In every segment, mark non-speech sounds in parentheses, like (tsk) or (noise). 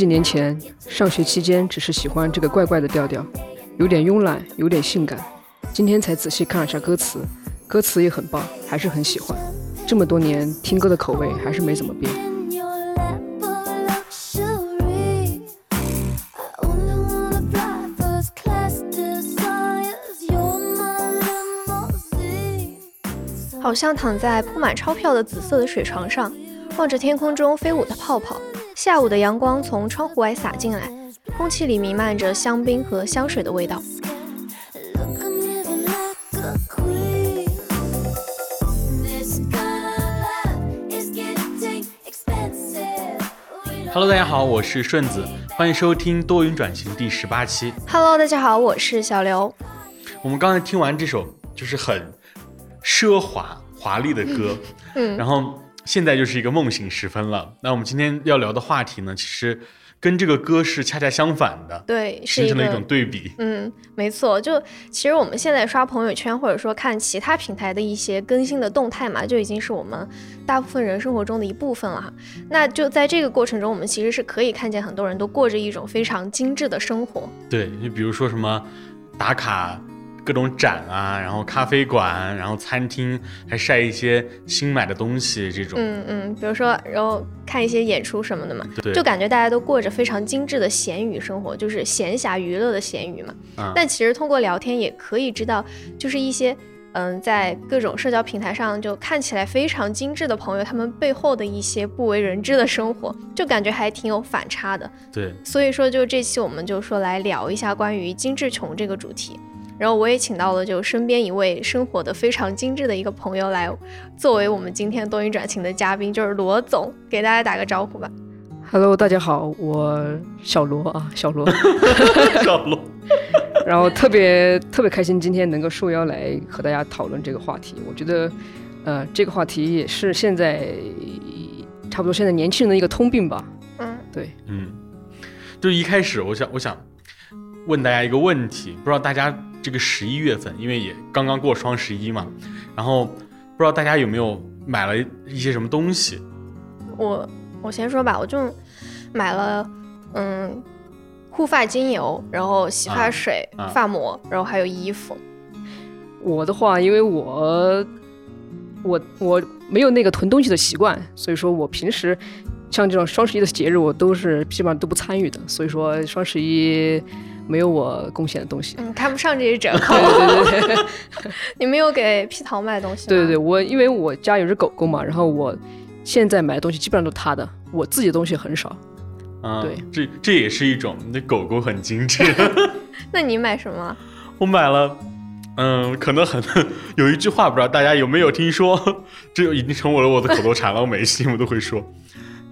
几年前，上学期间只是喜欢这个怪怪的调调，有点慵懒，有点性感。今天才仔细看了下歌词，歌词也很棒，还是很喜欢。这么多年听歌的口味还是没怎么变。好像躺在铺满钞票的紫色的水床上，望着天空中飞舞的泡泡。下午的阳光从窗户外洒进来，空气里弥漫着香槟和香水的味道。Hello，大家好，我是顺子，欢迎收听多云转型第十八期。Hello，大家好，我是小刘。我们刚才听完这首就是很奢华华丽的歌，(laughs) 嗯，然后。现在就是一个梦醒时分了。那我们今天要聊的话题呢，其实跟这个歌是恰恰相反的，对，形成了一种对比。嗯，没错。就其实我们现在刷朋友圈，或者说看其他平台的一些更新的动态嘛，就已经是我们大部分人生活中的一部分了哈。那就在这个过程中，我们其实是可以看见很多人都过着一种非常精致的生活。对，你比如说什么打卡。各种展啊，然后咖啡馆，然后餐厅，还晒一些新买的东西，这种。嗯嗯，比如说，然后看一些演出什么的嘛，对，就感觉大家都过着非常精致的闲鱼生活，就是闲暇娱乐的闲鱼嘛。但其实通过聊天也可以知道，就是一些嗯，在各种社交平台上就看起来非常精致的朋友，他们背后的一些不为人知的生活，就感觉还挺有反差的。对，所以说就这期我们就说来聊一下关于精致穷这个主题。然后我也请到了就身边一位生活的非常精致的一个朋友来，作为我们今天多云转晴的嘉宾，就是罗总，给大家打个招呼吧。Hello，大家好，我小罗啊，小罗，小罗。然后特别特别开心，今天能够受邀来和大家讨论这个话题。我觉得，呃，这个话题也是现在差不多现在年轻人的一个通病吧。嗯，对，嗯，就一开始我想我想问大家一个问题，不知道大家。这个十一月份，因为也刚刚过双十一嘛，然后不知道大家有没有买了一些什么东西？我我先说吧，我就买了嗯护发精油，然后洗发水、发膜，然后还有衣服。我的话，因为我我我没有那个囤东西的习惯，所以说我平时像这种双十一的节日，我都是基本上都不参与的。所以说双十一。没有我贡献的东西，嗯，看不上这些折扣。对对对，(laughs) 你没有给皮桃买东西？对对对，我因为我家有只狗狗嘛，然后我现在买的东西基本上都是它的，我自己的东西很少。啊，对，这这也是一种，那狗狗很精致。(laughs) 那你买什么？我买了，嗯，可能很 (laughs) 有一句话，不知道大家有没有听说，这已经成为了我的口头禅了，我每一期我都会说，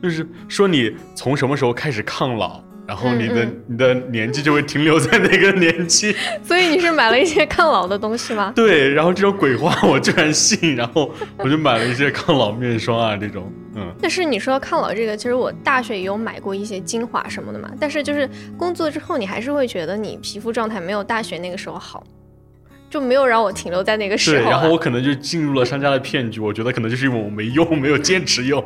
就是说你从什么时候开始抗老？然后你的你的年纪就会停留在那个年纪，(laughs) 所以你是买了一些抗老的东西吗？(laughs) 对，然后这种鬼话我居然信，然后我就买了一些抗老面霜啊这种，嗯。但是你说抗老这个，其实我大学也有买过一些精华什么的嘛，但是就是工作之后，你还是会觉得你皮肤状态没有大学那个时候好，就没有让我停留在那个时候。对，然后我可能就进入了商家的骗局，我觉得可能就是因为我没用，没有坚持用，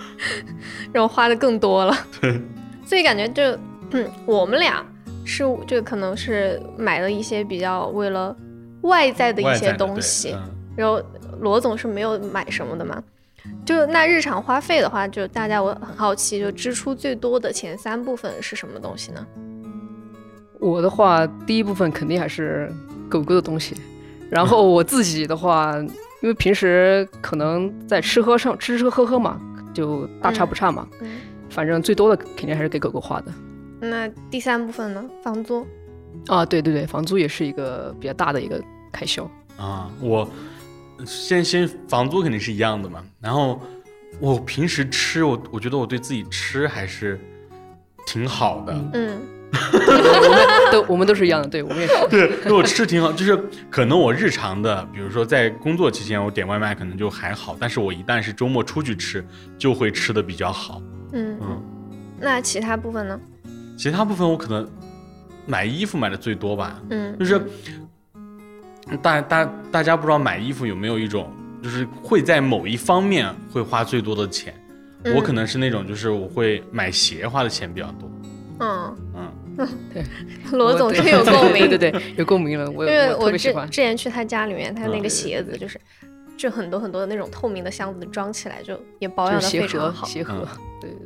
(laughs) 让我花的更多了。对。所以感觉就，嗯，我们俩是这个可能是买了一些比较为了外在的一些东西，然后罗总是没有买什么的嘛。就那日常花费的话，就大家我很好奇，就支出最多的前三部分是什么东西呢？我的话，第一部分肯定还是狗狗的东西，然后 (laughs) 我自己的话，因为平时可能在吃喝上吃吃喝喝嘛，就大差不差嘛。反正最多的肯定还是给狗狗花的。那第三部分呢？房租？啊，对对对，房租也是一个比较大的一个开销啊。我先先房租肯定是一样的嘛。然后我平时吃，我我觉得我对自己吃还是挺好的。嗯，我们都我们都是一样的，对我们也是。对，对我吃挺好，就是可能我日常的，比如说在工作期间我点外卖可能就还好，但是我一旦是周末出去吃，就会吃的比较好。那其他部分呢？其他部分我可能买衣服买的最多吧。嗯，就是大大大家不知道买衣服有没有一种，就是会在某一方面会花最多的钱。我可能是那种就是我会买鞋花的钱比较多。嗯嗯，对，罗总是有共鸣，对对对，有共鸣了。我因为我之之前去他家里面，他那个鞋子就是就很多很多的那种透明的箱子装起来，就也保养的非常好。鞋盒，对对对。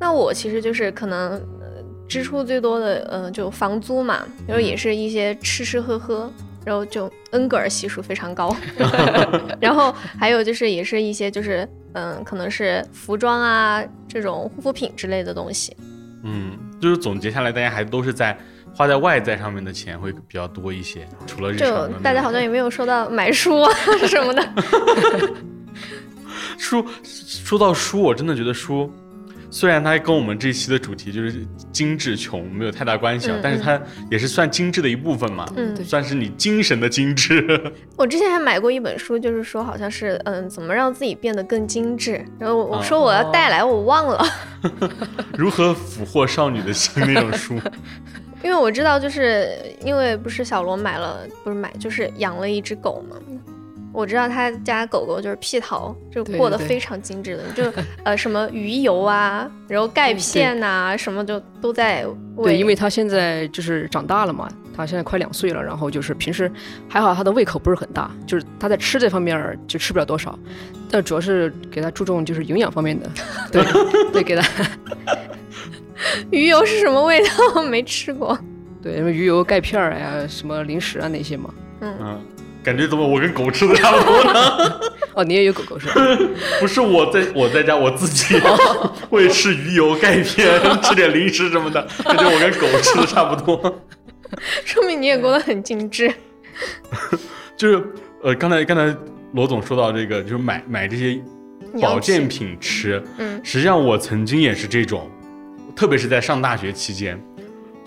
那我其实就是可能支出最多的，呃，就房租嘛，然后也是一些吃吃喝喝。然后就恩格尔系数非常高 (laughs) (laughs) 然后还有就是也是一些就是嗯，可能是服装啊这种护肤品之类的东西。嗯，就是总结下来，大家还都是在花在外在上面的钱会比较多一些，除了日常。大家好像也没有说到买书啊 (laughs) 什么的。书说到书，我真的觉得书。虽然它跟我们这期的主题就是精致穷没有太大关系啊，但是它也是算精致的一部分嘛，嗯，算是你精神的精致。(laughs) 我之前还买过一本书，就是说好像是嗯，怎么让自己变得更精致。然后我说我要带来，我忘了。(laughs) 如何俘获少女的心那种书？(laughs) 因为我知道，就是因为不是小罗买了，不是买就是养了一只狗嘛。我知道他家狗狗就是屁桃，就过得非常精致的，就呃什么鱼油啊，然后钙片呐，什么就都在。对，因为他现在就是长大了嘛，他现在快两岁了，然后就是平时还好，他的胃口不是很大，就是他在吃这方面就吃不了多少，但主要是给他注重就是营养方面的，对 (laughs) 对，给他。鱼油是什么味道？(laughs) 没吃过。对，因为鱼油、钙片呀，什么零食啊那些嘛。嗯。感觉怎么我跟狗吃的差不多呢？(laughs) 哦，你也有狗狗是吧？(laughs) 不是我在我在家我自己 (laughs) 会吃鱼油、钙片，吃点零食什么的，感觉我跟狗吃的差不多。说明你也过得很精致。就是呃，刚才刚才罗总说到这个，就是买买这些保健品吃。嗯。实际上我曾经也是这种，特别是在上大学期间。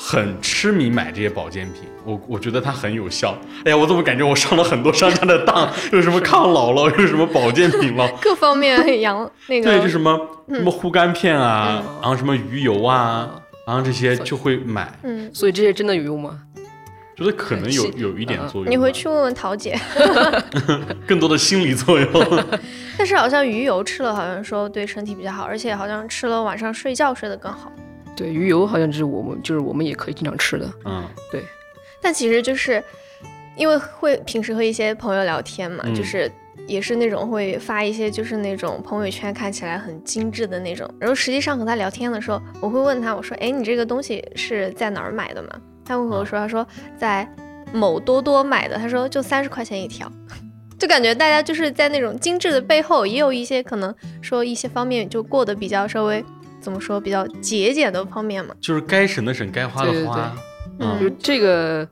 很痴迷买这些保健品，我我觉得它很有效。哎呀，我怎么感觉我上了很多商家的当？有什么抗老了，有什么保健品了，各方面 (laughs) 养那个对，就什么什么护肝片啊，然后什么鱼油啊，然后这些就会买。嗯，所以这些真的有用吗？觉得可能有有一点作用。你回去问问桃姐。(laughs) (laughs) 更多的心理作用。但是好像鱼油吃了，好像说对身体比较好，而且好像吃了晚上睡觉睡得更好。对鱼油好像就是我们就是我们也可以经常吃的，嗯，对。但其实就是因为会平时和一些朋友聊天嘛，就是也是那种会发一些就是那种朋友圈看起来很精致的那种，然后实际上和他聊天的时候，我会问他，我说，哎，你这个东西是在哪儿买的嘛？他会和我说，他说在某多多买的，他说就三十块钱一条，就感觉大家就是在那种精致的背后，也有一些可能说一些方面就过得比较稍微。怎么说比较节俭的方面嘛？就是该省的省，该花的花。嗯，就这个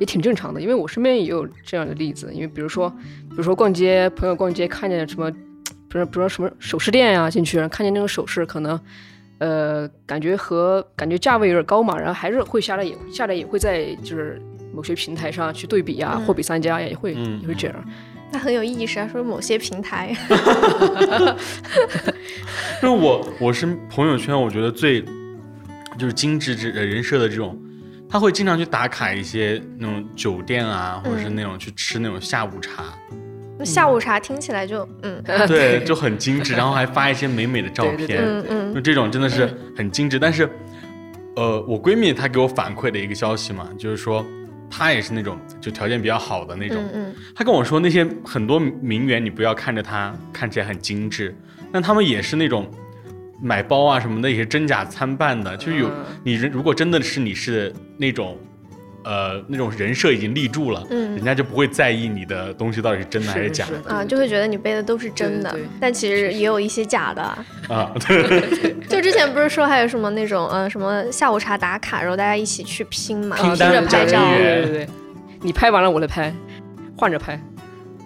也挺正常的，因为我身边也有这样的例子。因为比如说，比如说逛街，朋友逛街看见什么，比如，比如说什么首饰店呀，进去然后看见那种首饰，可能呃感觉和感觉价位有点高嘛，然后还是会下来也下来也会在就是某些平台上去对比呀，货比三家呀，也会也会这样。他很有意识啊，说某些平台。(laughs) 因为我我是朋友圈，我觉得最就是精致这人设的这种，他会经常去打卡一些那种酒店啊，或者是那种去吃那种下午茶。下午茶听起来就嗯，(laughs) 对，就很精致，然后还发一些美美的照片，嗯嗯，就这种真的是很精致。但是，呃，我闺蜜她给我反馈的一个消息嘛，就是说。他也是那种就条件比较好的那种，嗯，他跟我说那些很多名媛，你不要看着他看起来很精致，但他们也是那种买包啊什么的也是真假参半的，就是有你如果真的是你是那种。呃，那种人设已经立住了，嗯，人家就不会在意你的东西到底是真的还是假的。啊，就会觉得你背的都是真的，但其实也有一些假的。啊。对，(laughs) 就之前不是说还有什么那种呃什么下午茶打卡，然后大家一起去拼嘛，拼着拍照，对对对，你拍完了我来拍，换着拍。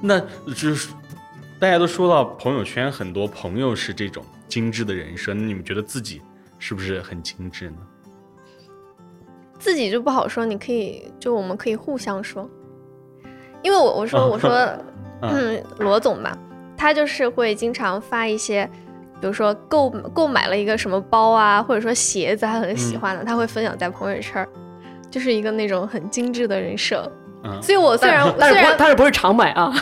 那就是大家都说到朋友圈，很多朋友是这种精致的人设，那你们觉得自己是不是很精致呢？自己就不好说，你可以就我们可以互相说，因为我我说我说 (laughs) 嗯。罗总吧，他就是会经常发一些，比如说购购买了一个什么包啊，或者说鞋子他很喜欢的，他会分享在朋友圈，就是一个那种很精致的人设。所以我虽然虽然但是不是常买啊，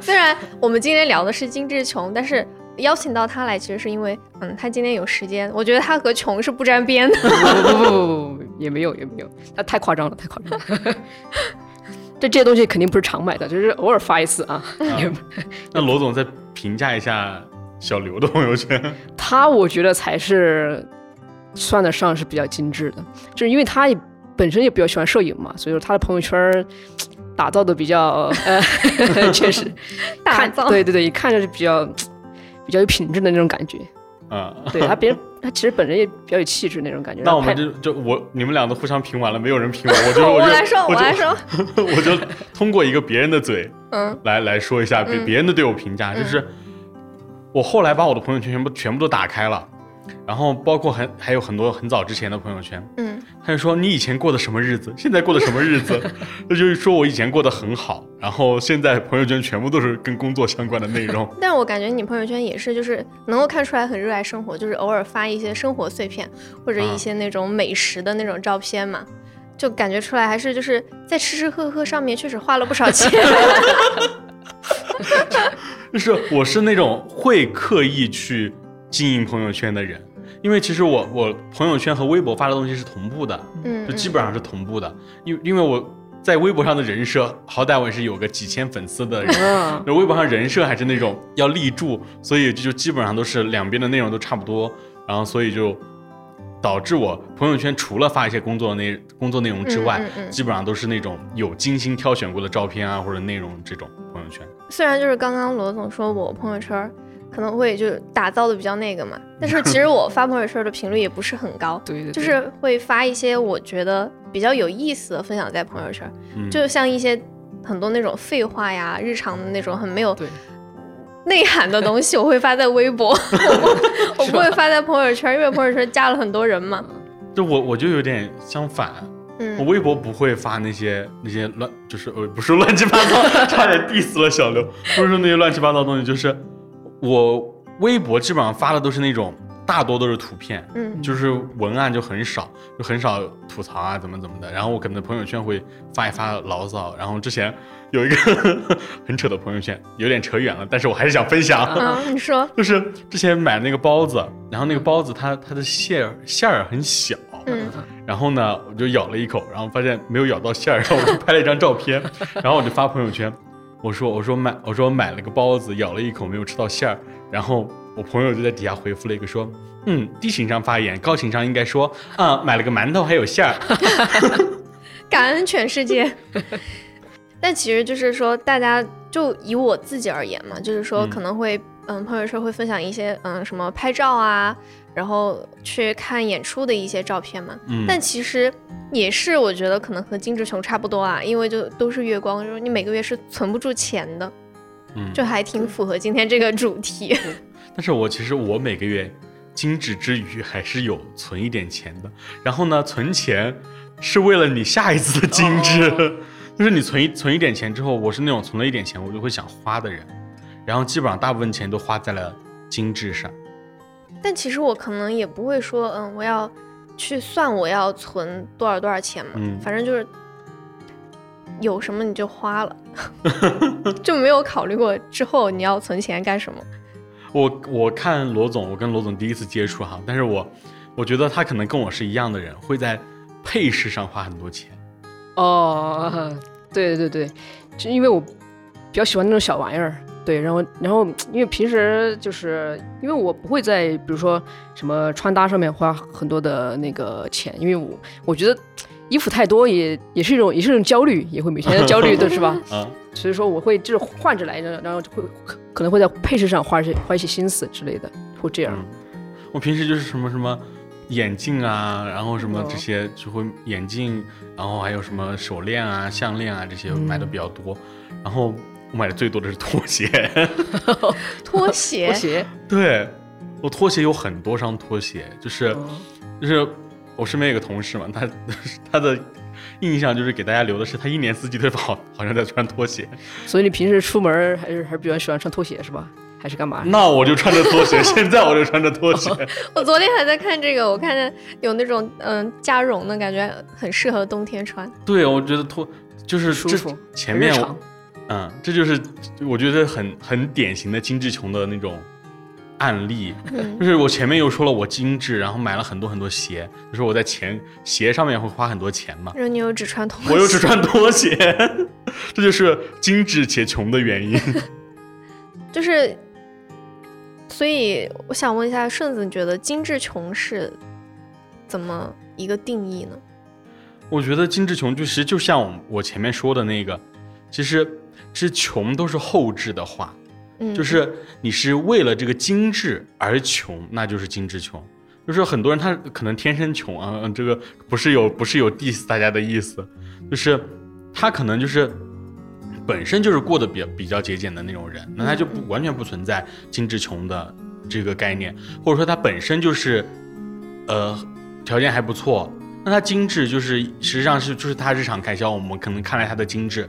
虽然我们今天聊的是精致穷，但是邀请到他来，其实是因为，嗯，他今天有时间。我觉得他和穷是不沾边的。(laughs) 不不不不不，也没有也没有，他太夸张了，太夸张了。(laughs) 这这些东西肯定不是常买的，就是偶尔发一次啊。(laughs) 那罗总再评价一下小刘的朋友圈。他我觉得才是算得上是比较精致的，就是因为他也本身也比较喜欢摄影嘛，所以说他的朋友圈打造的比较，呃确实打造，对对对，一看就是比较比较有品质的那种感觉。啊，(laughs) 对他别人他其实本人也比较有气质那种感觉。那我们就就我你们俩都互相评完了，没有人评我，我 (laughs) 就我来说我来说，(laughs) 我就通过一个别人的嘴，嗯，来来说一下别别人的对我评价，就是我后来把我的朋友圈全部全部都打开了。然后包括很还有很多很早之前的朋友圈，嗯，他就说你以前过的什么日子，现在过的什么日子，(laughs) 那就是说我以前过得很好，然后现在朋友圈全部都是跟工作相关的内容。(laughs) 但是我感觉你朋友圈也是，就是能够看出来很热爱生活，就是偶尔发一些生活碎片或者一些那种美食的那种照片嘛，就感觉出来还是就是在吃吃喝喝上面确实花了不少钱。(laughs) 就是我是那种会刻意去。经营朋友圈的人，因为其实我我朋友圈和微博发的东西是同步的，嗯，就基本上是同步的。因因为我在微博上的人设，好歹我也是有个几千粉丝的人，那微博上人设还是那种要立住，所以就基本上都是两边的内容都差不多，然后所以就导致我朋友圈除了发一些工作内工作内容之外，基本上都是那种有精心挑选过的照片啊或者内容这种朋友圈。虽然就是刚刚罗总说我朋友圈。可能会就打造的比较那个嘛，但是其实我发朋友圈的频率也不是很高，(laughs) 对，就是会发一些我觉得比较有意思的分享在朋友圈，就像一些很多那种废话呀、日常的那种很没有内涵的东西，我会发在微博，(laughs) 我不会发在朋友圈，因为朋友圈加了很多人嘛。(laughs) 就我我就有点相反，我微博不会发那些那些乱，就是呃不是乱七八糟，差点 diss 了小刘，不是说那些乱七八糟东西，就是。我微博基本上发的都是那种，大多都是图片，嗯，就是文案就很少，就很少吐槽啊，怎么怎么的。然后我可能朋友圈会发一发牢骚。然后之前有一个 (laughs) 很扯的朋友圈，有点扯远了，但是我还是想分享。(laughs) 你说，(laughs) 就是之前买那个包子，然后那个包子它它的馅儿馅儿很小，嗯，然后呢我就咬了一口，然后发现没有咬到馅儿，然后我就拍了一张照片，然后我就发朋友圈。我说我说买我说买了个包子，咬了一口没有吃到馅儿，然后我朋友就在底下回复了一个说，嗯，低情商发言，高情商应该说，啊，买了个馒头还有馅儿，(laughs) 感恩全世界。(laughs) 但其实就是说，大家就以我自己而言嘛，就是说可能会嗯朋友圈会分享一些嗯什么拍照啊。然后去看演出的一些照片嘛，但其实也是我觉得可能和金志琼差不多啊，因为就都是月光，就是你每个月是存不住钱的，嗯，就还挺符合今天这个主题。但是我其实我每个月精致之余还是有存一点钱的，然后呢，存钱是为了你下一次的精致，(laughs) 就是你存一存一点钱之后，我是那种存了一点钱我就会想花的人，然后基本上大部分钱都花在了精致上。但其实我可能也不会说，嗯，我要去算我要存多少多少钱嘛，反正就是有什么你就花了，(laughs) 就没有考虑过之后你要存钱干什么。(laughs) 我我看罗总，我跟罗总第一次接触哈，但是我我觉得他可能跟我是一样的人，会在配饰上花很多钱。哦，(laughs) 对对对，就因为我比较喜欢那种小玩意儿。对，然后，然后，因为平时就是因为我不会在比如说什么穿搭上面花很多的那个钱，因为我我觉得衣服太多也也是一种也是一种焦虑，也会每天的焦虑的是吧？(laughs) 啊，所以说我会就是换着来，然后会可能会在配饰上花一些花一些心思之类的，会这样。我平时就是什么什么眼镜啊，然后什么这些就会眼镜，然后还有什么手链啊、项链啊这些买的比较多，然后。我买的最多的是拖鞋，(laughs) 拖鞋，拖鞋，(laughs) 对，我拖鞋有很多双拖鞋，就是，就是我身边有个同事嘛，他他的印象就是给大家留的是他一年四季都好好像在穿拖鞋，所以你平时出门还是还是比较喜欢穿拖鞋是吧？还是干嘛？那我就穿着拖鞋，(laughs) 现在我就穿着拖鞋。我昨天还在看这个，我看见有那种嗯加绒的感觉，很适合冬天穿。对，我觉得拖就是舒服，前面。嗯，这就是我觉得很很典型的精致穷的那种案例，就是我前面又说了我精致，然后买了很多很多鞋，就是我在钱鞋上面会花很多钱嘛。然后你又只穿拖鞋，我又只穿拖鞋，(laughs) 这就是精致且穷的原因。(laughs) 就是，所以我想问一下顺子，你觉得精致穷是怎么一个定义呢？我觉得精致穷就其实就像我前面说的那个，其实其实穷都是后置的话。就是你是为了这个精致而穷，那就是精致穷。就是很多人他可能天生穷啊，这个不是有不是有 diss 大家的意思，就是他可能就是本身就是过得比较比较节俭的那种人，那他就不完全不存在精致穷的这个概念，或者说他本身就是呃条件还不错，那他精致就是实际上是就是他日常开销，我们可能看来他的精致，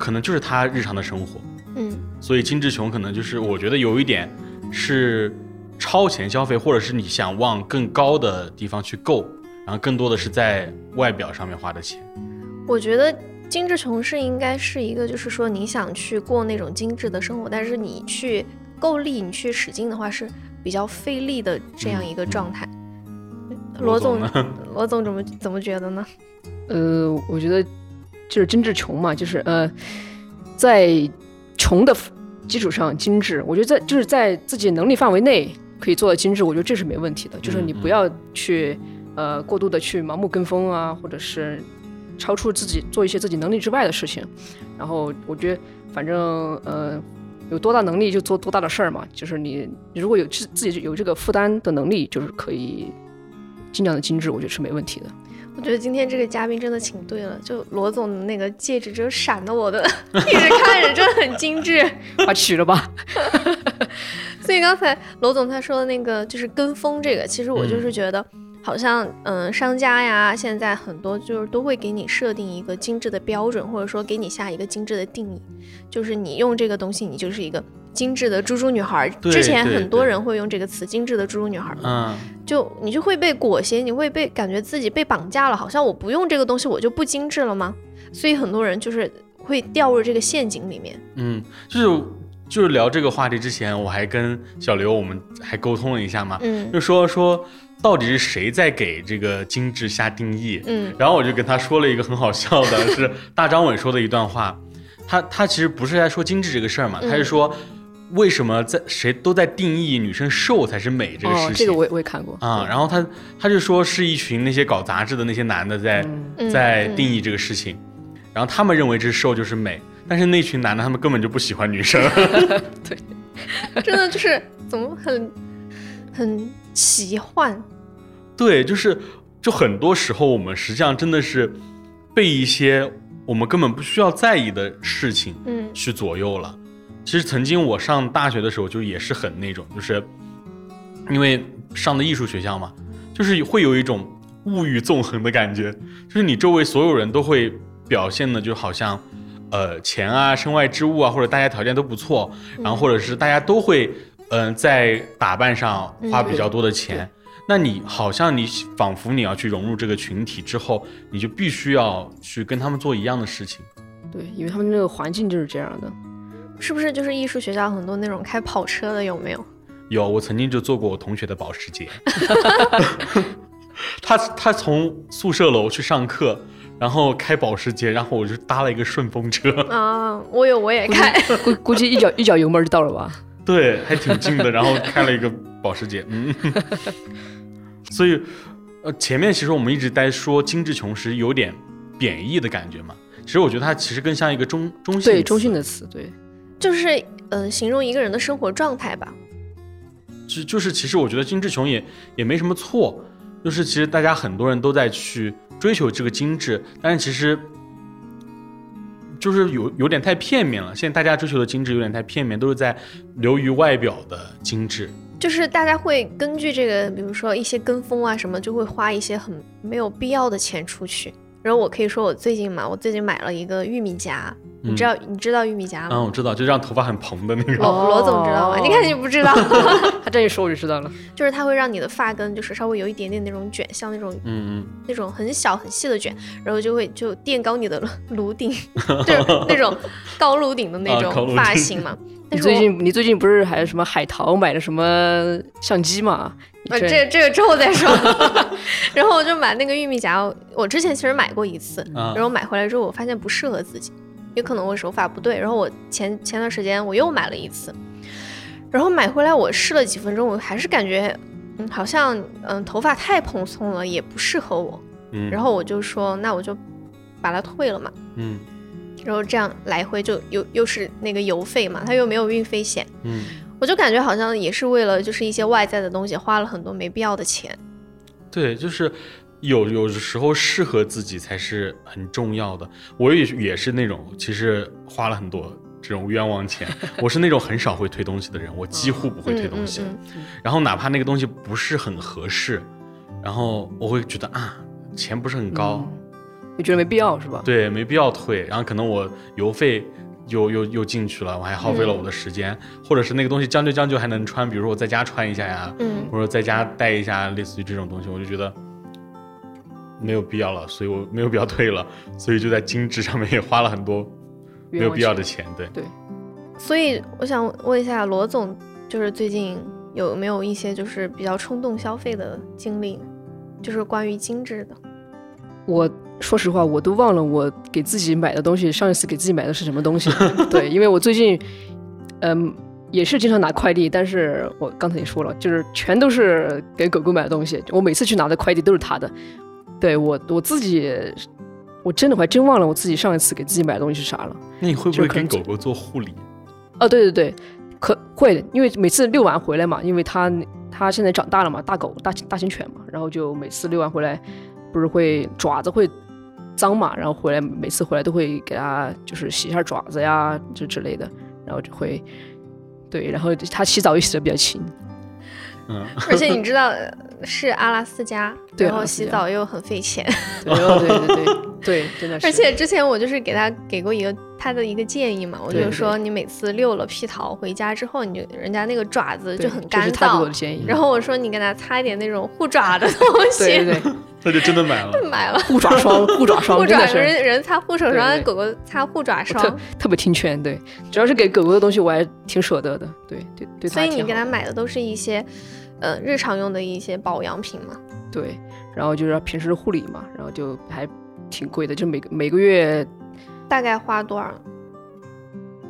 可能就是他日常的生活。嗯，所以金志雄可能就是我觉得有一点是超前消费，或者是你想往更高的地方去够，然后更多的是在外表上面花的钱。我觉得精致穷是应该是一个，就是说你想去过那种精致的生活，但是你去够力，你去使劲的话是比较费力的这样一个状态。罗总，(laughs) 罗总怎么怎么觉得呢？呃，我觉得就是精致穷嘛，就是呃，在。穷的基础上精致，我觉得在就是在自己能力范围内可以做到精致，我觉得这是没问题的。就是你不要去呃过度的去盲目跟风啊，或者是超出自己做一些自己能力之外的事情。然后我觉得反正呃有多大能力就做多大的事儿嘛。就是你你如果有自自己有这个负担的能力，就是可以尽量的精致，我觉得是没问题的。我觉得今天这个嘉宾真的请对了，就罗总的那个戒指，就闪的我的，(laughs) 一直看着真的很精致，(laughs) 把取了吧。(laughs) 所以刚才罗总他说的那个就是跟风这个，其实我就是觉得。好像嗯，商家呀，现在很多就是都会给你设定一个精致的标准，或者说给你下一个精致的定义，就是你用这个东西，你就是一个精致的猪猪女孩。之前很多人会用这个词“精致的猪猪女孩”，嗯，就你就会被裹挟，你会被感觉自己被绑架了，好像我不用这个东西我就不精致了吗？所以很多人就是会掉入这个陷阱里面。嗯，就是就是聊这个话题之前，我还跟小刘我们还沟通了一下嘛，嗯，就说说。到底是谁在给这个精致下定义？嗯，然后我就跟他说了一个很好笑的，(laughs) 是大张伟说的一段话。他他其实不是在说精致这个事儿嘛，他是说为什么在谁都在定义女生瘦才是美这个事情。这个我也我也看过啊。然后他他就说是一群那些搞杂志的那些男的在在定义这个事情，然后他们认为这瘦就是美，但是那群男的他们根本就不喜欢女生。(laughs) 对，真的就是怎么很很。奇幻，对，就是，就很多时候我们实际上真的是被一些我们根本不需要在意的事情，嗯，去左右了。其实曾经我上大学的时候就也是很那种，就是因为上的艺术学校嘛，就是会有一种物欲纵横的感觉，就是你周围所有人都会表现的就好像，呃，钱啊、身外之物啊，或者大家条件都不错，然后或者是大家都会。嗯，在打扮上花比较多的钱，那你好像你仿佛你要去融入这个群体之后，你就必须要去跟他们做一样的事情。对，因为他们那个环境就是这样的，是不是？就是艺术学校很多那种开跑车的有没有？有，我曾经就坐过我同学的保时捷。(laughs) 他他从宿舍楼去上课，然后开保时捷，然后我就搭了一个顺风车。(laughs) 啊，我有，我也开，估估计一脚 (laughs) 一脚油门就到了吧。对，还挺近的，然后开了一个保时捷，嗯，所以，呃，前面其实我们一直在说精致穷是有点贬义的感觉嘛，其实我觉得它其实更像一个中中性对中性的词，对，就是呃形容一个人的生活状态吧，就就是其实我觉得精致穷也也没什么错，就是其实大家很多人都在去追求这个精致，但是其实。就是有有点太片面了，现在大家追求的精致有点太片面，都是在流于外表的精致。就是大家会根据这个，比如说一些跟风啊什么，就会花一些很没有必要的钱出去。然后我可以说，我最近嘛，我最近买了一个玉米夹，你知道你知道玉米夹吗？嗯，我知道，就让头发很蓬的那个。罗罗总知道吗？你看你不知道，(laughs) 他这一说我就知道了。(laughs) 就是它会让你的发根就是稍微有一点点那种卷，像那种嗯嗯那种很小很细的卷，然后就会就垫高你的颅顶，(laughs) 就是那种高颅顶的那种发型嘛。你最近你最近不是还什么海淘买的什么相机吗？啊，这这个之后再说。然后我就买那个玉米夹，我之前其实买过一次，然后买回来之后我发现不适合自己。也可能我手法不对，然后我前前段时间我又买了一次，然后买回来我试了几分钟，我还是感觉，嗯，好像嗯头发太蓬松了，也不适合我，嗯，然后我就说那我就把它退了嘛，嗯，然后这样来回就又又是那个邮费嘛，它又没有运费险，嗯，我就感觉好像也是为了就是一些外在的东西花了很多没必要的钱，对，就是。有有时候适合自己才是很重要的。我也也是那种，其实花了很多这种冤枉钱。我是那种很少会推东西的人，我几乎不会推东西。然后哪怕那个东西不是很合适，然后我会觉得啊，钱不是很高，你觉得没必要是吧？对，没必要退。然后可能我邮费又又又进去了，我还耗费了我的时间，或者是那个东西将就将就还能穿，比如说我在家穿一下呀，嗯或者在家带一下，类似于这种东西，我就觉得。没有必要了，所以我没有必要退了，所以就在精致上面也花了很多没有必要的钱。对对，所以我想问一下罗总，就是最近有没有一些就是比较冲动消费的经历，就是关于精致的？我说实话，我都忘了我给自己买的东西，上一次给自己买的是什么东西。(laughs) 对，因为我最近嗯也是经常拿快递，但是我刚才也说了，就是全都是给狗狗买的东西，我每次去拿的快递都是他的。对我我自己，我真的还真忘了我自己上一次给自己买的东西是啥了。那你会不会给狗狗做护理？哦，对对对，可会的，因为每次遛完回来嘛，因为它它现在长大了嘛，大狗大大型犬嘛，然后就每次遛完回来，不是会爪子会脏嘛，然后回来每次回来都会给它就是洗一下爪子呀，就之类的，然后就会对，然后它洗澡也洗的比较勤。嗯，(laughs) 而且你知道是阿拉斯加，然后洗澡又很费钱。(laughs) 对对对对对，真的是。(laughs) 而且之前我就是给他给过一个他的一个建议嘛，我就说你每次遛了屁桃回家之后，你就人家那个爪子就很干燥。然后我说你给他擦一点那种护爪的东西。对对对，他就真的买了。买了护爪霜，护爪霜，护爪人人擦护手霜，狗狗擦护爪霜，特特别听劝。对，主要是给狗狗的东西我还挺舍得的。对对对，所以你给他买的都是一些。呃，日常用的一些保养品嘛，对，然后就是平时护理嘛，然后就还挺贵的，就每个每个月大概花多少？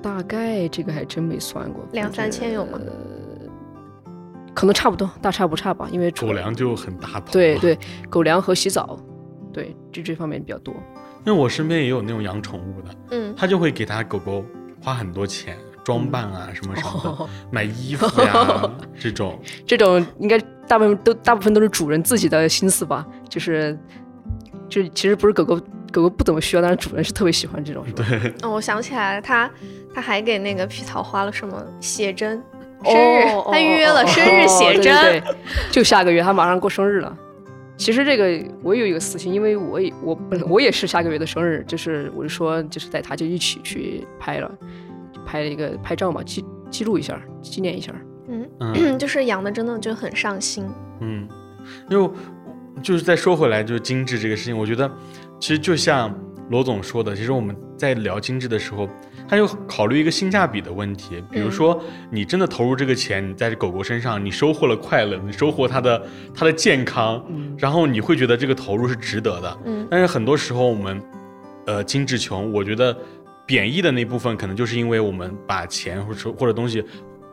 大概这个还真没算过，两三千有吗？可能差不多，大差不差吧，因为狗粮就很大 (laughs) 头。对对，狗粮和洗澡，对，就这方面比较多。因为我身边也有那种养宠物的，嗯，他就会给他狗狗花很多钱。装扮啊，什么什么的，买衣服呀，(laughs) 这种，这种应该大部分都大部分都是主人自己的心思吧，就是，就其实不是狗狗，狗狗不怎么需要，但是主人是特别喜欢这种。对，哦，我想起来了，他他还给那个皮草花了什么写真，生日，他预约了生日写真，就下个月，他马上过生日了。其实这个我有一个私心，因为我也我本我也是下个月的生日，就是我就说就是带他就一起去拍了。拍了一个拍照嘛，记记录一下，纪念一下。嗯，(clears throat) 就是养的真的就很上心。嗯，因为就是再说回来，就是精致这个事情，我觉得其实就像罗总说的，其实我们在聊精致的时候，他就考虑一个性价比的问题。比如说，你真的投入这个钱，你在狗狗身上，你收获了快乐，你收获它的它的健康，然后你会觉得这个投入是值得的。嗯，但是很多时候我们，呃，精致穷，我觉得。贬义的那部分，可能就是因为我们把钱或者或者东西，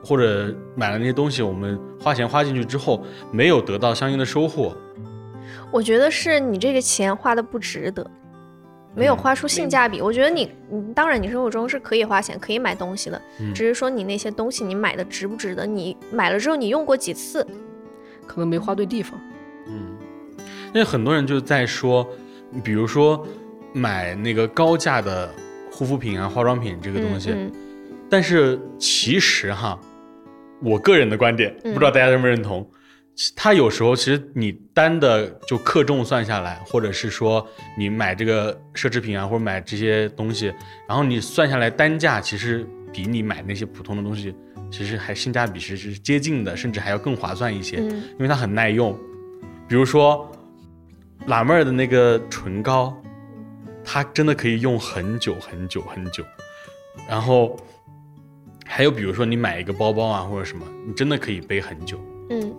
或者买了那些东西，我们花钱花进去之后，没有得到相应的收获。我觉得是你这个钱花的不值得，没有花出性价比。我觉得你，当然你生活中是可以花钱可以买东西的，只是说你那些东西你买的值不值得？你买了之后你用过几次？可能没花对地方。嗯，因为很多人就在说，比如说买那个高价的。护肤品啊，化妆品这个东西，但是其实哈，我个人的观点，不知道大家认不认同，它有时候其实你单的就克重算下来，或者是说你买这个奢侈品啊，或者买这些东西，然后你算下来单价其实比你买那些普通的东西，其实还性价比是是接近的，甚至还要更划算一些，因为它很耐用。比如说辣妹儿的那个唇膏，它真的可以用很久很久很久。然后还有比如说你买一个包包啊或者什么，你真的可以背很久。嗯。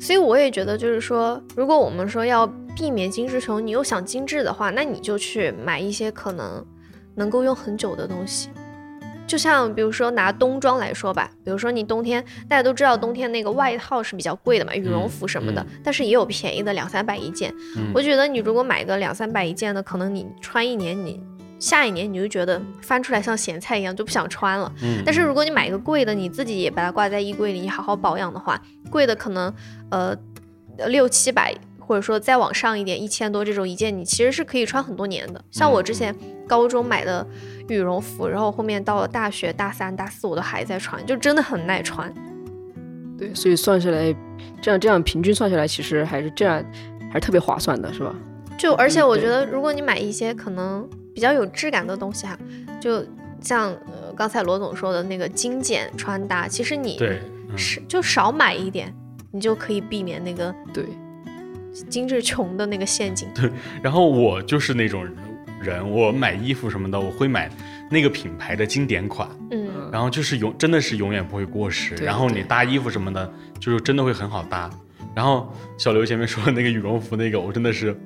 所以我也觉得，就是说，如果我们说要避免精致穷，你又想精致的话，那你就去买一些可能能够用很久的东西。就像比如说拿冬装来说吧，比如说你冬天大家都知道冬天那个外套是比较贵的嘛，羽绒服什么的，但是也有便宜的两三百一件。我觉得你如果买个两三百一件的，可能你穿一年你。下一年你就觉得翻出来像咸菜一样，就不想穿了。嗯。但是如果你买一个贵的，你自己也把它挂在衣柜里，你好好保养的话，贵的可能呃六七百，或者说再往上一点，一千多这种一件，你其实是可以穿很多年的。像我之前高中买的羽绒服，然后后面到了大学大三、大四我都还在穿，就真的很耐穿。对，所以算下来，这样这样平均算下来，其实还是这样，还是特别划算的，是吧？就而且我觉得，如果你买一些可能。比较有质感的东西哈，就像呃刚才罗总说的那个精简穿搭，其实你是就少买一点，你就可以避免那个对精致穷的那个陷阱。对，然后我就是那种人，我买衣服什么的，我会买那个品牌的经典款，嗯，然后就是永真的是永远不会过时，然后你搭衣服什么的，就是真的会很好搭。然后小刘前面说的那个羽绒服那个，我真的是。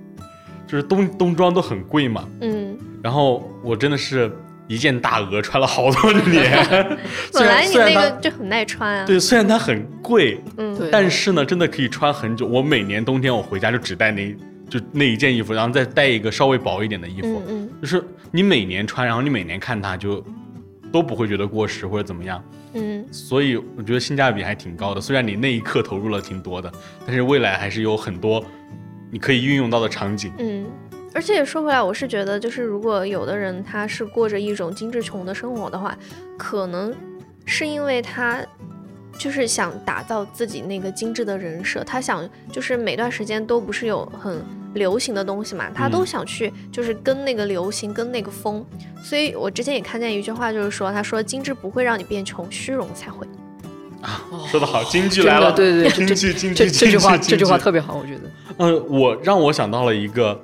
就是冬冬装都很贵嘛，嗯，然后我真的是一件大鹅穿了好多年。(laughs) 本来你那个就很耐穿啊。对，虽然它很贵，嗯，但是呢，真的可以穿很久。我每年冬天我回家就只带那就那一件衣服，然后再带一个稍微薄一点的衣服，嗯，就是你每年穿，然后你每年看它就都不会觉得过时或者怎么样，嗯，所以我觉得性价比还挺高的。虽然你那一刻投入了挺多的，但是未来还是有很多。你可以运用到的场景，嗯，而且说回来，我是觉得，就是如果有的人他是过着一种精致穷的生活的话，可能是因为他就是想打造自己那个精致的人设，他想就是每段时间都不是有很流行的东西嘛，他都想去就是跟那个流行，跟那个风。所以我之前也看见一句话，就是说，他说精致不会让你变穷，虚荣才会。(laughs) 啊，说的好，京剧来了，对对，京剧，京剧，这句话，这句话特别好，我觉得。嗯，我让我想到了一个，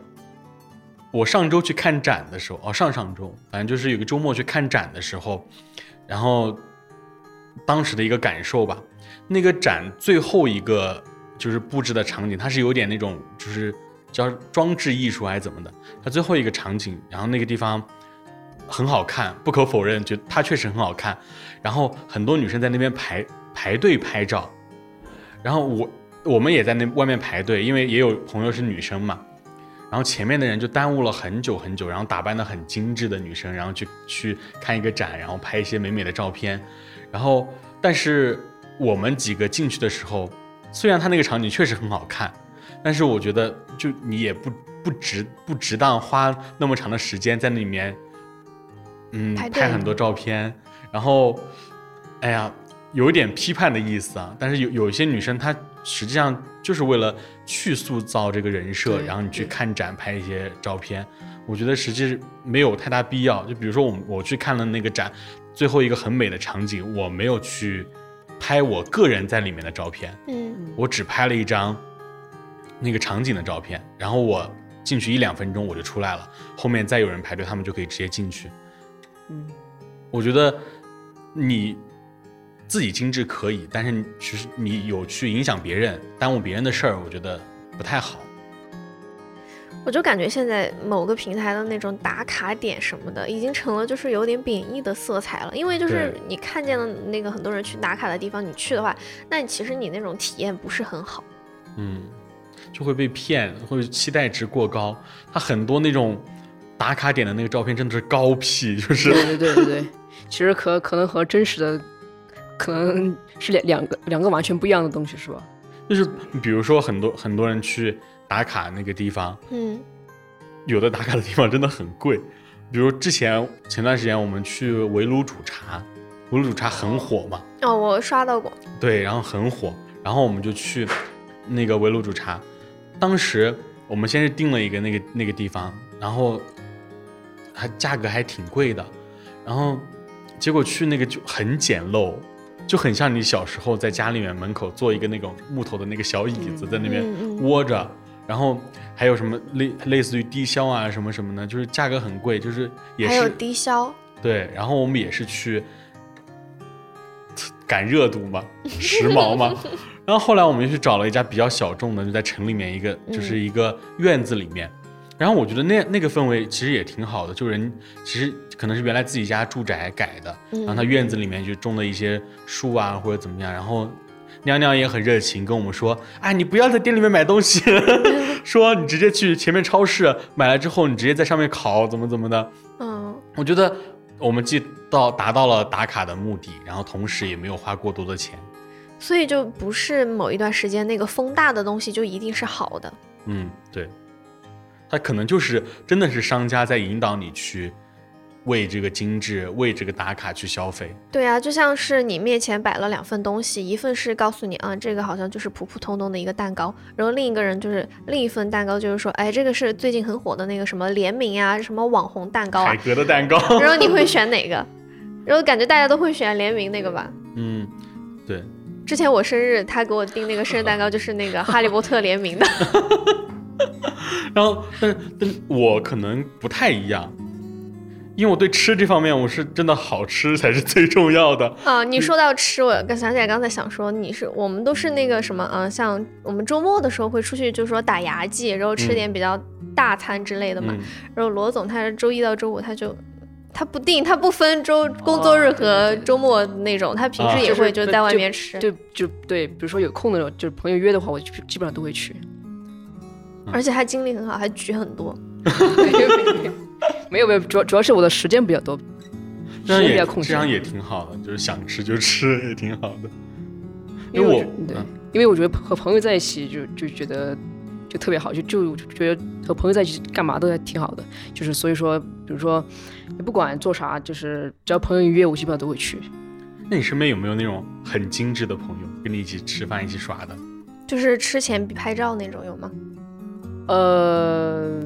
我上周去看展的时候，哦，上上周，反正就是有个周末去看展的时候，然后当时的一个感受吧。那个展最后一个就是布置的场景，它是有点那种就是叫装置艺术还是怎么的。它最后一个场景，然后那个地方很好看，不可否认，就它确实很好看。然后很多女生在那边排。排队拍照，然后我我们也在那外面排队，因为也有朋友是女生嘛。然后前面的人就耽误了很久很久，然后打扮的很精致的女生，然后去去看一个展，然后拍一些美美的照片。然后，但是我们几个进去的时候，虽然他那个场景确实很好看，但是我觉得就你也不不值不值当花那么长的时间在那里面，嗯，拍很多照片。然后，哎呀。有一点批判的意思啊，但是有有一些女生，她实际上就是为了去塑造这个人设，然后你去看展拍一些照片，我觉得实际没有太大必要。就比如说我我去看了那个展，最后一个很美的场景，我没有去拍我个人在里面的照片，嗯，我只拍了一张那个场景的照片，然后我进去一两分钟我就出来了，后面再有人排队，他们就可以直接进去。嗯，我觉得你。自己精致可以，但是其实你有去影响别人、耽误别人的事儿，我觉得不太好。我就感觉现在某个平台的那种打卡点什么的，已经成了就是有点贬义的色彩了。因为就是你看见了那个很多人去打卡的地方，你去的话，那其实你那种体验不是很好。嗯，就会被骗，或者期待值过高。他很多那种打卡点的那个照片真的是高 P，就是对对对对对，其实可可能和真实的。可能是两两个两个完全不一样的东西，是吧？就是比如说很多很多人去打卡那个地方，嗯，有的打卡的地方真的很贵。比如之前前段时间我们去围炉煮茶，围炉煮茶很火嘛。哦，我刷到过。对，然后很火，然后我们就去，那个围炉煮茶，当时我们先是定了一个那个那个地方，然后还价格还挺贵的，然后结果去那个就很简陋，就很像你小时候在家里面门口做一个那种木头的那个小椅子在那边窝着，然后还有什么类类似于低消啊什么什么的，就是价格很贵，就是也是还有低消。对，然后我们也是去赶热度嘛，(laughs) 时髦嘛。然后后来我们就去找了一家比较小众的，就在城里面一个，就是一个院子里面。然后我觉得那那个氛围其实也挺好的，就人其实可能是原来自己家住宅改的，然后他院子里面就种了一些树啊或者怎么样。然后娘娘也很热情，跟我们说：“啊，你不要在店里面买东西，(laughs) (laughs) 说你直接去前面超市买了之后，你直接在上面烤，怎么怎么的。”嗯，我觉得。我们既到达到了打卡的目的，然后同时也没有花过多的钱，所以就不是某一段时间那个风大的东西就一定是好的。嗯，对，它可能就是真的是商家在引导你去。为这个精致，为这个打卡去消费。对啊，就像是你面前摆了两份东西，一份是告诉你啊，这个好像就是普普通通的一个蛋糕，然后另一个人就是另一份蛋糕，就是说，哎，这个是最近很火的那个什么联名啊，什么网红蛋糕，海格的蛋糕。然后你会选哪个？然后感觉大家都会选联名那个吧？嗯，对。之前我生日，他给我订那个生日蛋糕，就是那个哈利波特联名的。(laughs) 然后，但但我可能不太一样。因为我对吃这方面，我是真的好吃才是最重要的啊！你说到吃，我刚想起来，刚才想说，你是我们都是那个什么，嗯，像我们周末的时候会出去，就是说打牙祭，然后吃点比较大餐之类的嘛。然后罗总他是周一到周五，他就他不定，他不分周工作日和周末那种，他平时也会就在外面吃。就就对，比如说有空的时候，就是朋友约的话，我就基本上都会去。而且他精力很好，还举很多。(laughs) (laughs) 没有没有，主要主要是我的时间比较多，(laughs) 这样也这样也挺好的，就是想吃就吃也挺好的。因为我对，因为我觉得和朋友在一起就就觉得就特别好，就就觉得和朋友在一起干嘛都还挺好的。就是所以说，比如说你不管做啥，就是只要朋友一约，我基本上都会去。那你身边有没有那种很精致的朋友，跟你一起吃饭、一起耍的？就是吃前必拍照那种，有吗？呃。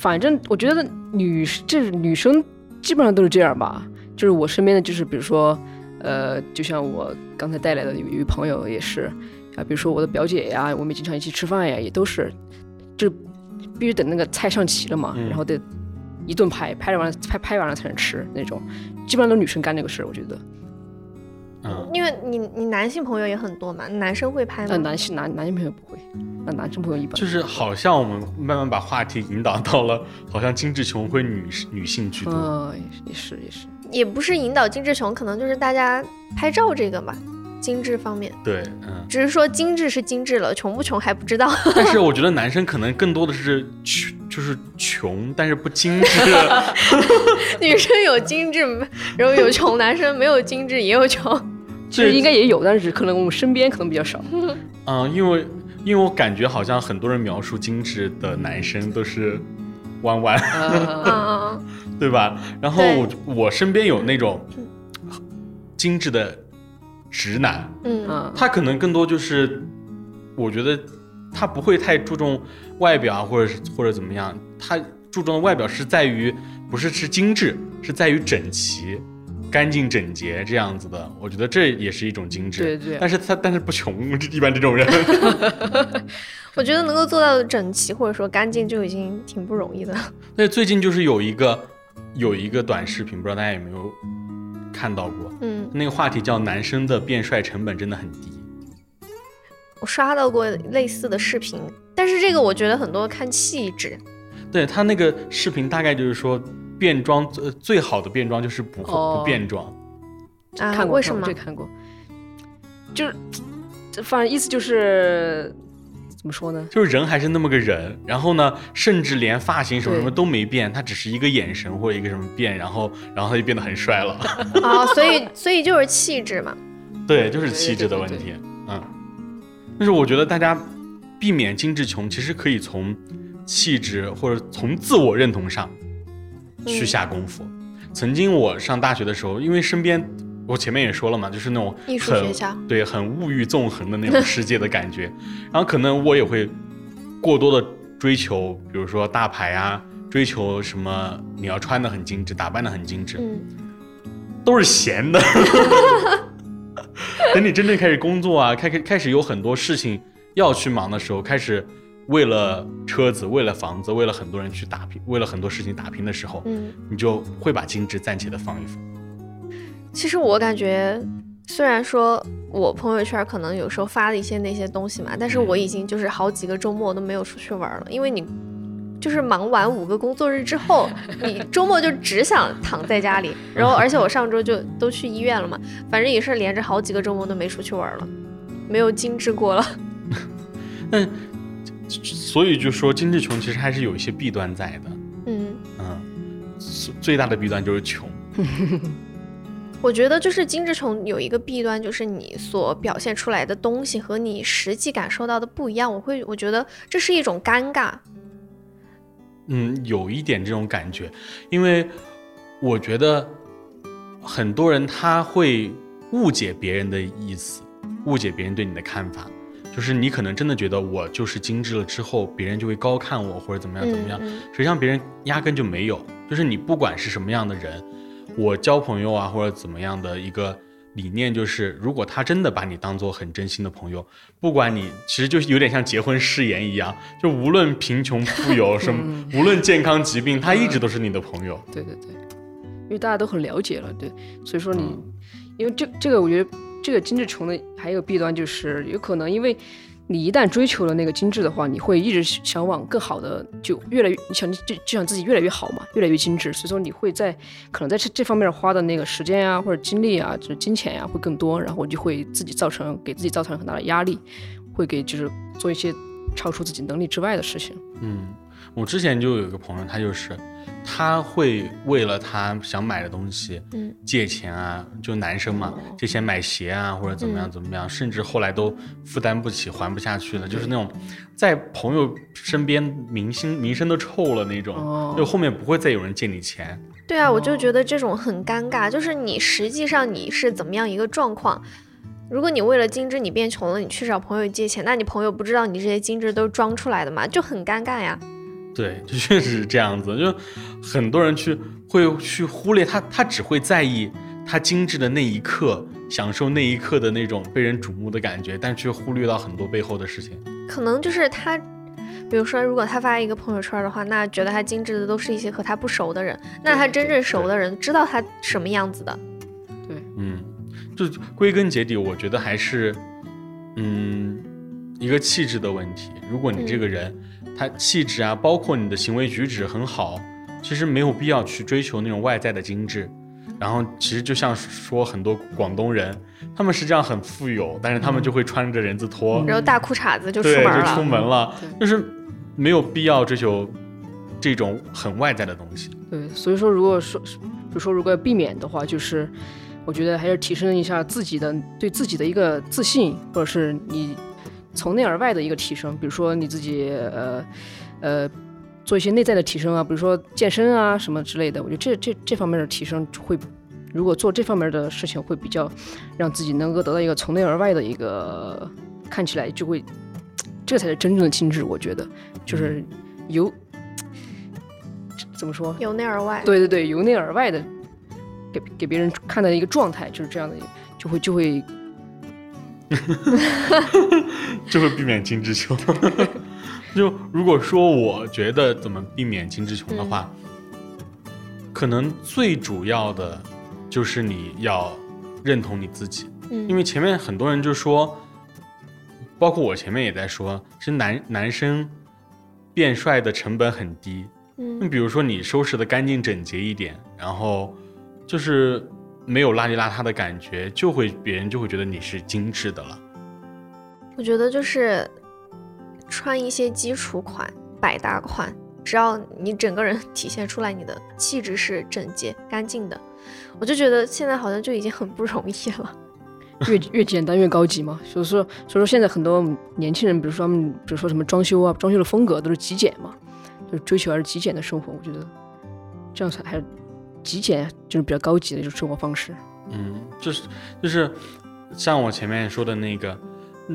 反正我觉得女这女生基本上都是这样吧，就是我身边的就是，比如说，呃，就像我刚才带来的有一位朋友也是，啊，比如说我的表姐呀，我们经常一起吃饭呀，也都是，就必须等那个菜上齐了嘛，然后得一顿拍，拍完了拍拍完了才能吃那种，基本上都女生干这个事儿，我觉得。因为你你男性朋友也很多嘛，男生会拍吗？呃男性男男性朋友不会，那男生朋友一般就是好像我们慢慢把话题引导到了，好像精致穷会女女性居多。嗯，也是也是，也不是引导精致穷，可能就是大家拍照这个嘛，精致方面。对，嗯，只是说精致是精致了，穷不穷还不知道。(laughs) 但是我觉得男生可能更多的是穷，就是穷，但是不精致。(laughs) 女生有精致，然后有穷；男生没有精致，也有穷。其实应该也有，但是可能我们身边可能比较少。嗯，因为因为我感觉好像很多人描述精致的男生都是弯弯，(laughs) 对吧？然后我我身边有那种精致的直男，嗯，他可能更多就是，我觉得他不会太注重外表啊或者或者怎么样，他注重的外表是在于不是是精致，是在于整齐。干净整洁这样子的，我觉得这也是一种精致。对对。但是他但是不穷，一般这种人。(laughs) 我觉得能够做到整齐或者说干净就已经挺不容易的。(laughs) 那最近就是有一个有一个短视频，不知道大家有没有看到过？嗯。那个话题叫“男生的变帅成本真的很低”。我刷到过类似的视频，但是这个我觉得很多看气质。对他那个视频大概就是说。变装最最好的变装就是不不变装啊？看过为什么？这看过，就是 (tsk) 反正意思就是怎么说呢？就是人还是那么个人，然后呢，甚至连发型什么什么都没变，他只是一个眼神或者一个什么变，然后然后他就变得很帅了啊！(laughs) 所以 (laughs) 所以就是气质嘛？对，就是气质的问题。嗯，但是我觉得大家避免精致穷，其实可以从气质或者从自我认同上。去下功夫。曾经我上大学的时候，因为身边我前面也说了嘛，就是那种艺术学校，对，很物欲纵横的那种世界的感觉。(laughs) 然后可能我也会过多的追求，比如说大牌啊，追求什么你要穿的很精致，打扮的很精致，嗯，都是闲的。(laughs) 等你真正开始工作啊，开开开始有很多事情要去忙的时候，开始为了车子、为了房子、为了很多人去打拼，为了很多事情打拼的时候，嗯，你就会把精致暂且的放一放。其实我感觉，虽然说我朋友圈可能有时候发了一些那些东西嘛，但是我已经就是好几个周末都没有出去玩了，因为你就是忙完五个工作日之后，(laughs) 你周末就只想躺在家里，然后而且我上周就都去医院了嘛，反正也是连着好几个周末都没出去玩了，没有精致过了。(laughs) 那所以就说精致穷其实还是有一些弊端在的。嗯嗯，最大的弊端就是穷。(laughs) 我觉得就是精致穷有一个弊端，就是你所表现出来的东西和你实际感受到的不一样。我会我觉得这是一种尴尬。嗯，有一点这种感觉，因为我觉得很多人他会误解别人的意思，误解别人对你的看法。就是你可能真的觉得我就是精致了之后，别人就会高看我或者怎么样怎么样，实际上别人压根就没有。就是你不管是什么样的人。我交朋友啊，或者怎么样的一个理念，就是如果他真的把你当做很真心的朋友，不管你其实就有点像结婚誓言一样，就无论贫穷富有什么，(laughs) 无论健康疾病，他一直都是你的朋友。对对对，因为大家都很了解了，对，所以说你，因为这这个我觉得这个精致穷的还有弊端就是有可能因为。你一旦追求了那个精致的话，你会一直想往更好的，就越来越你想就就想自己越来越好嘛，越来越精致。所以说你会在可能在这这方面花的那个时间啊，或者精力啊，就是金钱呀会更多，然后就会自己造成给自己造成很大的压力，会给就是做一些超出自己能力之外的事情。嗯，我之前就有一个朋友，他就是。他会为了他想买的东西，嗯，借钱啊，就男生嘛，借钱买鞋啊，或者怎么样怎么样，甚至后来都负担不起，还不下去了，就是那种在朋友身边名声名声都臭了那种，就后面不会再有人借你钱。对啊，我就觉得这种很尴尬，就是你实际上你是怎么样一个状况？如果你为了精致你变穷了，你去找朋友借钱，那你朋友不知道你这些精致都是装出来的吗？就很尴尬呀。对，就 (laughs) 确实是这样子，就很多人去会去忽略他，他只会在意他精致的那一刻，享受那一刻的那种被人瞩目的感觉，但却忽略到很多背后的事情。可能就是他，比如说，如果他发一个朋友圈的话，那觉得他精致的都是一些和他不熟的人，那他真正熟的人知道他什么样子的。对，嗯，就归根结底，我觉得还是，嗯，一个气质的问题。如果你这个人。他气质啊，包括你的行为举止很好，其实没有必要去追求那种外在的精致。然后其实就像说很多广东人，他们实际上很富有，但是他们就会穿着人字拖，然后大裤衩子就出门了，就出门了，就是没有必要追求这种很外在的东西。对，所以说如果说，比如说如果要避免的话，就是我觉得还是提升一下自己的对自己的一个自信，或者是你。从内而外的一个提升，比如说你自己呃呃做一些内在的提升啊，比如说健身啊什么之类的。我觉得这这这方面的提升会，如果做这方面的事情，会比较让自己能够得到一个从内而外的一个看起来就会，这才是真正的精致。我觉得就是由怎么说由内而外，对对对，由内而外的给给别人看的一个状态就是这样的，就会就会。(laughs) 就会避免精致穷。(laughs) 就如果说我觉得怎么避免精致穷的话，可能最主要的就是你要认同你自己。嗯，因为前面很多人就说，包括我前面也在说，其实男男生变帅的成本很低。嗯，你比如说你收拾的干净整洁一点，然后就是。没有邋里邋遢的感觉，就会别人就会觉得你是精致的了。我觉得就是穿一些基础款、百搭款，只要你整个人体现出来你的气质是整洁干净的，我就觉得现在好像就已经很不容易了。(laughs) 越越简单越高级嘛，所以说所以说现在很多年轻人，比如说他们，比如说什么装修啊，装修的风格都是极简嘛，就追求还是极简的生活。我觉得这样才还是。极简就是比较高级的一种生活方式。嗯，就是就是像我前面说的那个，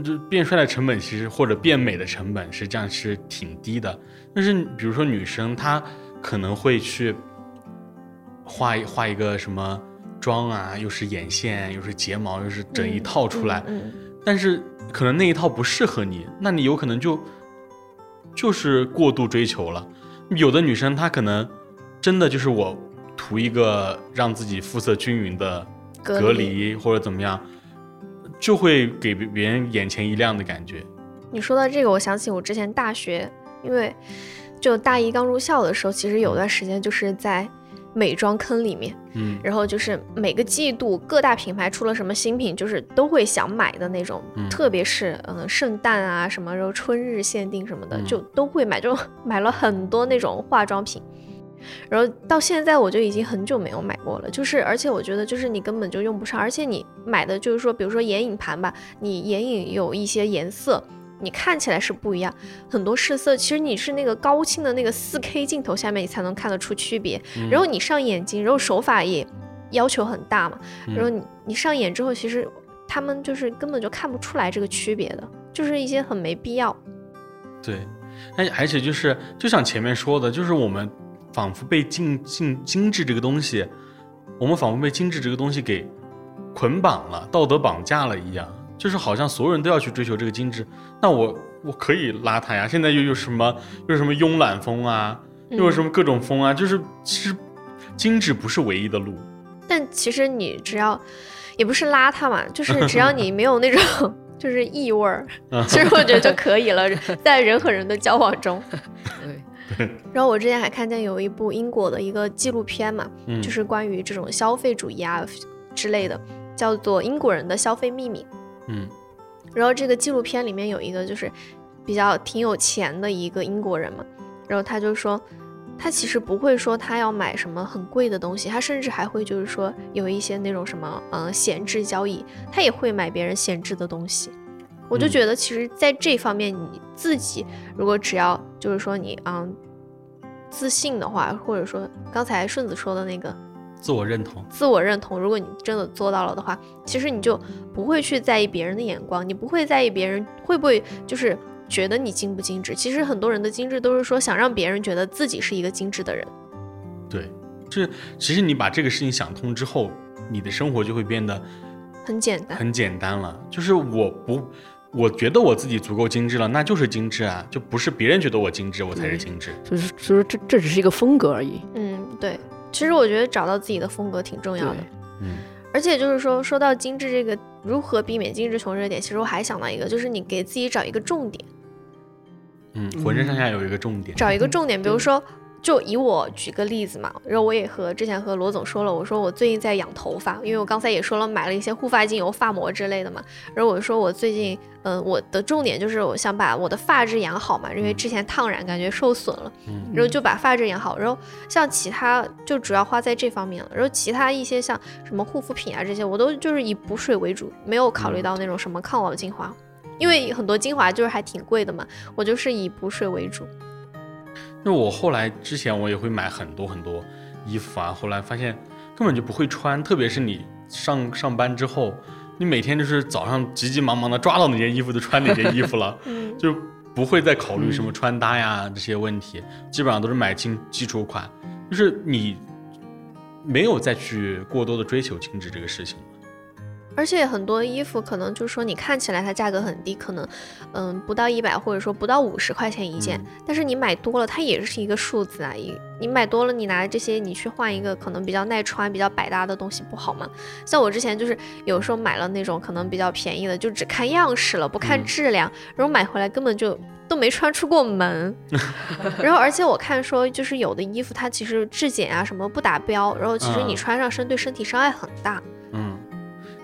就变帅的成本其实或者变美的成本实际上是挺低的。但是比如说女生她可能会去画一画一个什么妆啊，又是眼线，又是睫毛，又是整一套出来，但是可能那一套不适合你，那你有可能就就是过度追求了。有的女生她可能真的就是我图一个让自己肤色均匀的隔离。或者怎么样，就会给别人眼前一亮的感觉。你说到这个，我想起我之前大学，因为就大一刚入校的时候，其实有段时间就是在美妆坑里面，嗯，然后就是每个季度各大品牌出了什么新品，就是都会想买的那种，特别是嗯圣诞啊什么，然后春日限定什么的，就都会买，就买了很多那种化妆品。然后到现在我就已经很久没有买过了，就是而且我觉得就是你根本就用不上，而且你买的就是说，比如说眼影盘吧，你眼影有一些颜色，你看起来是不一样，很多试色其实你是那个高清的那个四 K 镜头下面你才能看得出区别，然后你上眼睛，然后手法也要求很大嘛，然后你你上眼之后，其实他们就是根本就看不出来这个区别的，就是一些很没必要。对，而而且就是就像前面说的，就是我们。仿佛被精精精致这个东西，我们仿佛被精致这个东西给捆绑了，道德绑架了一样，就是好像所有人都要去追求这个精致。那我我可以邋遢呀，现在又有什么又什么慵懒风啊，又有什么各种风啊，就是其实精致不是唯一的路。但其实你只要也不是邋遢嘛，就是只要你没有那种 (laughs) 就是异味儿，其实我觉得就可以了，在人和人的交往中。(laughs) 对。然后我之前还看见有一部英国的一个纪录片嘛，就是关于这种消费主义啊之类的，叫做《英国人的消费秘密》。嗯，然后这个纪录片里面有一个就是比较挺有钱的一个英国人嘛，然后他就说，他其实不会说他要买什么很贵的东西，他甚至还会就是说有一些那种什么嗯闲置交易，他也会买别人闲置的东西。我就觉得，其实，在这方面，你自己如果只要就是说你嗯自信的话，或者说刚才顺子说的那个自我认同，自我认同，如果你真的做到了的话，其实你就不会去在意别人的眼光，你不会在意别人会不会就是觉得你精不精致。其实很多人的精致都是说想让别人觉得自己是一个精致的人。对，就是其实你把这个事情想通之后，你的生活就会变得很简单，很简单了。就是我不。我觉得我自己足够精致了，那就是精致啊，就不是别人觉得我精致，我才是精致。就是，就是这这只是一个风格而已。嗯，对。其实我觉得找到自己的风格挺重要的。嗯。而且就是说，说到精致这个如何避免精致穷这点，其实我还想到一个，就是你给自己找一个重点。嗯，浑身上下有一个重点。找一个重点，比如说。就以我举个例子嘛，然后我也和之前和罗总说了，我说我最近在养头发，因为我刚才也说了买了一些护发精油、发膜之类的嘛。然后我说我最近，嗯，我的重点就是我想把我的发质养好嘛，因为之前烫染感觉受损了，然后就把发质养好。然后像其他就主要花在这方面了，然后其他一些像什么护肤品啊这些，我都就是以补水为主，没有考虑到那种什么抗老精华，因为很多精华就是还挺贵的嘛，我就是以补水为主。因为我后来之前我也会买很多很多衣服啊，后来发现根本就不会穿，特别是你上上班之后，你每天就是早上急急忙忙的抓到哪件衣服就穿哪件衣服了，(laughs) 就不会再考虑什么穿搭呀这些问题，基本上都是买清基础款，就是你没有再去过多的追求精致这个事情。而且很多衣服可能就是说你看起来它价格很低，可能，嗯，不到一百或者说不到五十块钱一件，但是你买多了它也是一个数字啊。一你买多了，你拿这些你去换一个可能比较耐穿、比较百搭的东西不好吗？像我之前就是有时候买了那种可能比较便宜的，就只看样式了，不看质量，然后买回来根本就都没穿出过门。(laughs) 然后而且我看说就是有的衣服它其实质检啊什么不达标，然后其实你穿上身对身体伤害很大。嗯。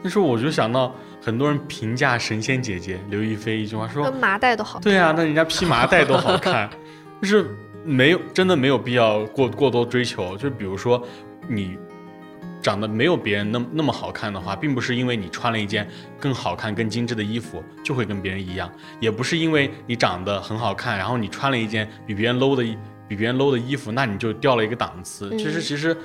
那时候我就想到很多人评价神仙姐姐刘亦菲一句话说，跟麻袋都好。对啊，那人家披麻袋都好看，(laughs) 就是没有真的没有必要过过多追求。就比如说你长得没有别人那那么好看的话，并不是因为你穿了一件更好看、更精致的衣服就会跟别人一样，也不是因为你长得很好看，然后你穿了一件比别人 low 的比别人 low 的衣服，那你就掉了一个档次。其实其实。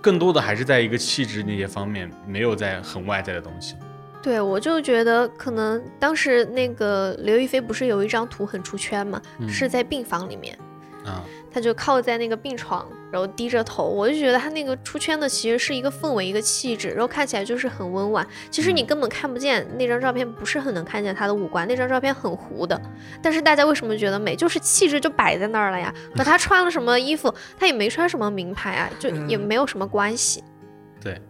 更多的还是在一个气质那些方面，没有在很外在的东西。对，我就觉得可能当时那个刘亦菲不是有一张图很出圈嘛，是在病房里面，啊，他就靠在那个病床，然后低着头，我就觉得他那个出圈的其实是一个氛围，一个气质，然后看起来就是很温婉。其实你根本看不见那张照片，不是很能看见他的五官，那张照片很糊的。但是大家为什么觉得美？就是气质就摆在那儿了呀，和他穿了什么衣服，他也没穿什么名牌啊，就也没有什么关系。对，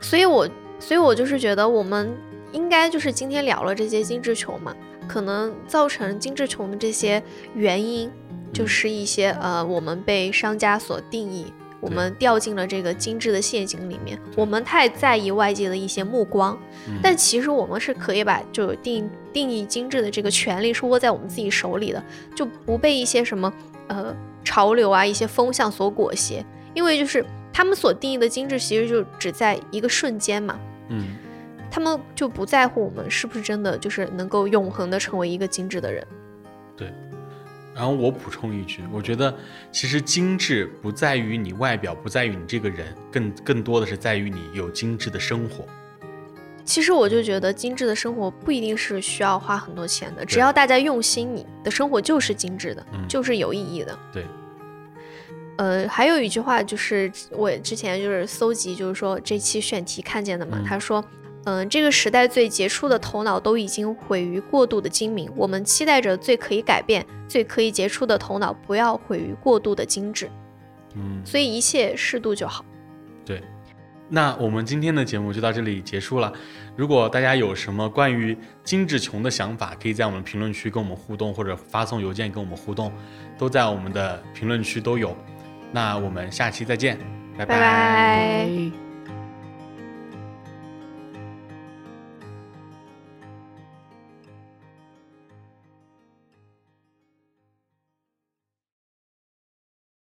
所以我。所以我就是觉得，我们应该就是今天聊了这些精致穷嘛，可能造成精致穷的这些原因，就是一些呃，我们被商家所定义，我们掉进了这个精致的陷阱里面，我们太在意外界的一些目光，但其实我们是可以把就定定义精致的这个权利是握在我们自己手里的，就不被一些什么呃潮流啊一些风向所裹挟，因为就是他们所定义的精致，其实就只在一个瞬间嘛。嗯，他们就不在乎我们是不是真的就是能够永恒的成为一个精致的人。对，然后我补充一句，我觉得其实精致不在于你外表，不在于你这个人，更更多的是在于你有精致的生活。其实我就觉得精致的生活不一定是需要花很多钱的，只要大家用心，你的生活就是精致的，就是有意义的。对。呃，还有一句话就是我之前就是搜集，就是说这期选题看见的嘛。他说，嗯，这个时代最杰出的头脑都已经毁于过度的精明，我们期待着最可以改变、最可以杰出的头脑不要毁于过度的精致。嗯，所以一切适度就好。对，那我们今天的节目就到这里结束了。如果大家有什么关于精致穷的想法，可以在我们评论区跟我们互动，或者发送邮件跟我们互动，都在我们的评论区都有。那我们下期再见，拜拜。